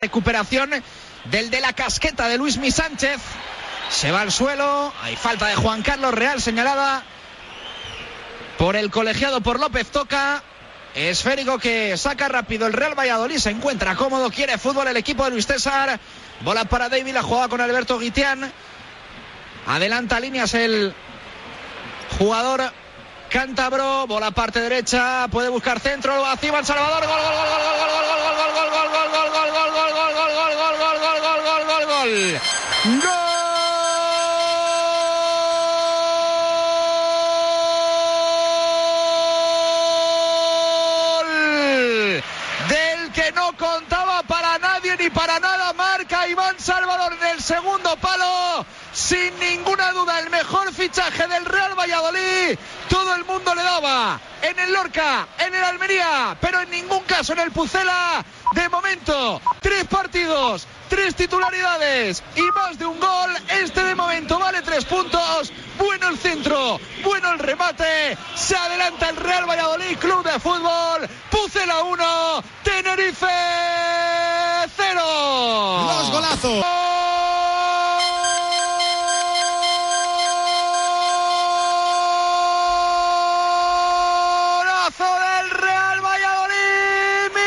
Recuperación del de la casqueta de Luis Mi Sánchez. Se va al suelo. Hay falta de Juan Carlos Real señalada por el colegiado por López Toca. Esférico que saca rápido el Real Valladolid. Se encuentra cómodo. Quiere fútbol el equipo de Luis César. Bola para David. La jugada con Alberto Guitián. Adelanta líneas el jugador cántabro. Bola parte derecha. Puede buscar centro. Lo Salvador. Gol, gol, gol, gol, gol, gol, gol, gol, gol, Salvador en el segundo palo. Sin ninguna duda, el mejor fichaje del Real Valladolid. Todo el mundo le daba en el Lorca, en el Almería, pero en ningún caso en el Pucela. De momento, tres partidos, tres titularidades y más de un gol. Este de momento vale tres puntos. Bueno el centro, bueno el remate. Se adelanta el Real Valladolid, Club de Fútbol. Pucela 1, Tenerife 0. Los golazos.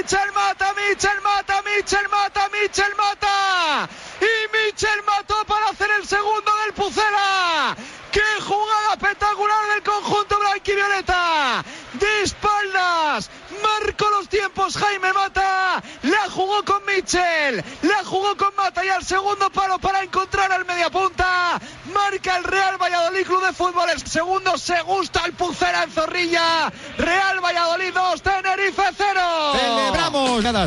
Michel mata, Michel mata, Michel mata, Michel mata. Y Michel mató para hacer el segundo del Pucela. ¡Qué jugada espectacular del conjunto blanquivioleta! De espaldas, marcó los tiempos Jaime Mata, la jugó con Michel, la jugó con Mata y al segundo palo para encontrar al mediapunta. Marca el Real Valladolid Club de Fútbol. El segundo se gusta el Pucela en Zorrilla. Real Valladolid 2, Tenerife 0.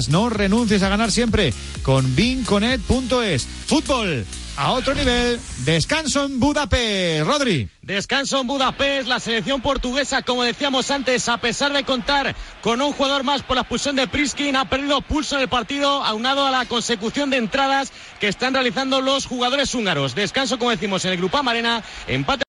No renuncies a ganar siempre con vinconet.es. Fútbol a otro nivel. Descanso en Budapest. Rodri. Descanso en Budapest, la selección portuguesa, como decíamos antes, a pesar de contar con un jugador más por la expulsión de Priskin, ha perdido pulso en el partido, aunado a la consecución de entradas que están realizando los jugadores húngaros. Descanso, como decimos, en el Grupo Amarena, empate.